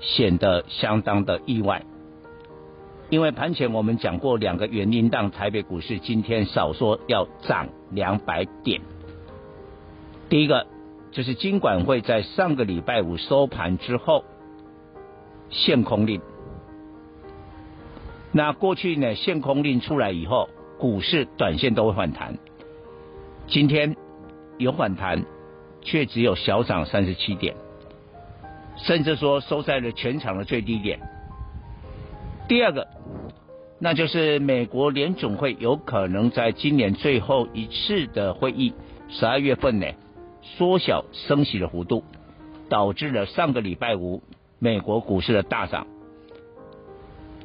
显得相当的意外。因为盘前我们讲过两个原因，让台北股市今天少说要涨两百点。第一个就是金管会在上个礼拜五收盘之后限空令。那过去呢，限空令出来以后，股市短线都会反弹。今天有反弹，却只有小涨三十七点，甚至说收在了全场的最低点。第二个，那就是美国联总会有可能在今年最后一次的会议，十二月份呢，缩小升息的幅度，导致了上个礼拜五美国股市的大涨。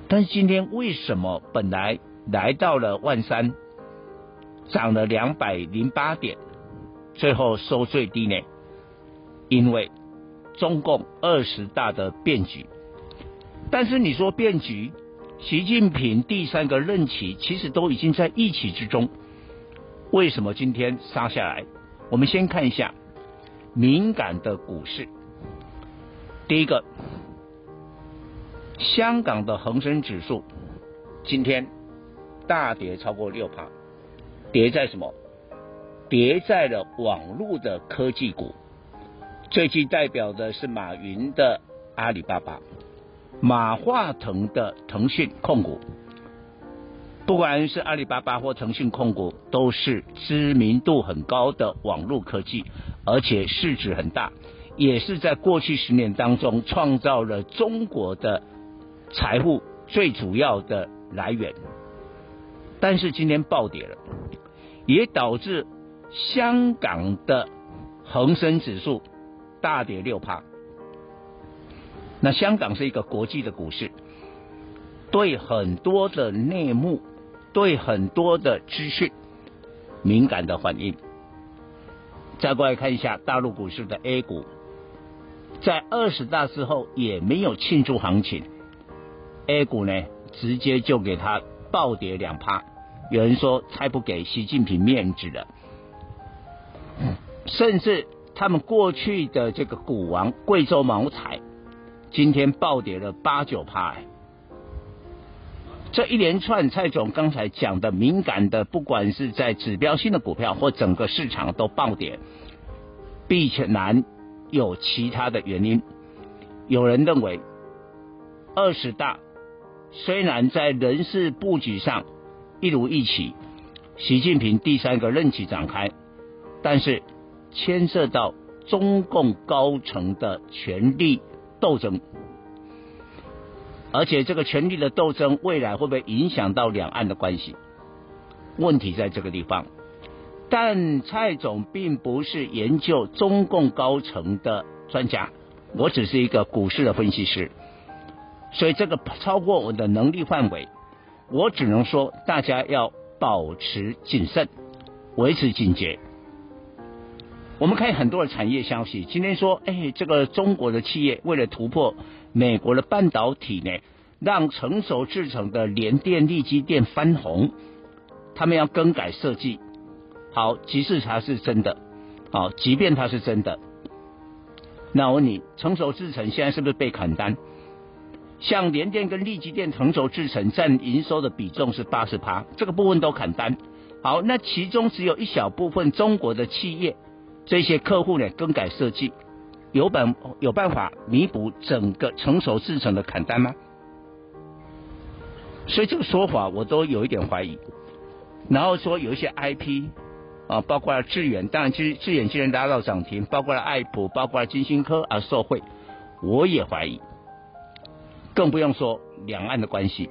但是今天为什么本来来到了万三，涨了两百零八点，最后收最低呢？因为中共二十大的变局。但是你说变局，习近平第三个任期其实都已经在预期之中。为什么今天杀下来？我们先看一下敏感的股市，第一个。香港的恒生指数今天大跌超过六趴，跌在什么？跌在了网络的科技股，最具代表的是马云的阿里巴巴，马化腾的腾讯控股。不管是阿里巴巴或腾讯控股，都是知名度很高的网络科技，而且市值很大，也是在过去十年当中创造了中国的。财富最主要的来源，但是今天暴跌了，也导致香港的恒生指数大跌六趴。那香港是一个国际的股市，对很多的内幕、对很多的资讯敏感的反应。再过来看一下大陆股市的 A 股，在二十大之后也没有庆祝行情。A 股呢，直接就给它暴跌两趴，有人说太不给习近平面子了，甚至他们过去的这个股王贵州茅台，今天暴跌了八九趴。这一连串蔡总刚才讲的敏感的，不管是在指标性的股票或整个市场都暴跌，必然有其他的原因。有人认为二十大。虽然在人事布局上一如一起，习近平第三个任期展开，但是牵涉到中共高层的权力斗争，而且这个权力的斗争未来会不会影响到两岸的关系？问题在这个地方。但蔡总并不是研究中共高层的专家，我只是一个股市的分析师。所以这个超过我的能力范围，我只能说大家要保持谨慎，维持警觉。我们看很多的产业消息，今天说，哎，这个中国的企业为了突破美国的半导体呢，让成熟制程的联电、力积电翻红，他们要更改设计。好，即使它是真的，好，即便它是真的，那我问你，成熟制程现在是不是被砍单？像联电跟力积电成熟制程占营收的比重是八十趴，这个部分都砍单。好，那其中只有一小部分中国的企业，这些客户呢更改设计，有本有办法弥补整个成熟制程的砍单吗？所以这个说法我都有一点怀疑。然后说有一些 IP 啊，包括了智远，当然智智远今天拉到涨停，包括了爱普，包括了金星科而受惠，我也怀疑。更不用说两岸的关系。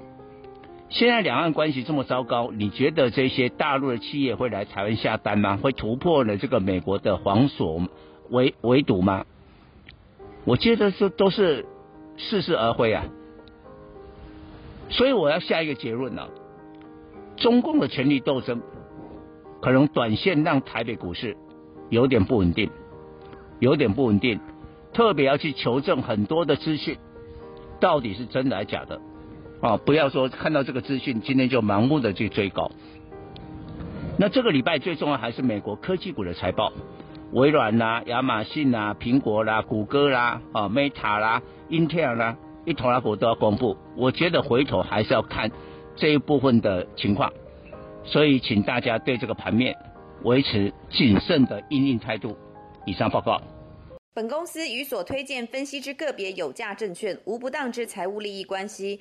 现在两岸关系这么糟糕，你觉得这些大陆的企业会来台湾下单吗？会突破了这个美国的黄锁围围堵吗？我觉得这都是似是而非啊。所以我要下一个结论了啊，中共的权力斗争可能短线让台北股市有点不稳定，有点不稳定，特别要去求证很多的资讯，到底是真的还是假的。啊，不要说看到这个资讯，今天就盲目的去追高。那这个礼拜最重要还是美国科技股的财报，微软啦、亚马逊啦、苹果啦、谷歌啦、啊 Meta 啦、Intel 啦，一头拉股都要公布。我觉得回头还是要看这一部分的情况，所以请大家对这个盘面维持谨慎的因应态度。以上报告。本公司与所推荐分析之个别有价证券无不当之财务利益关系。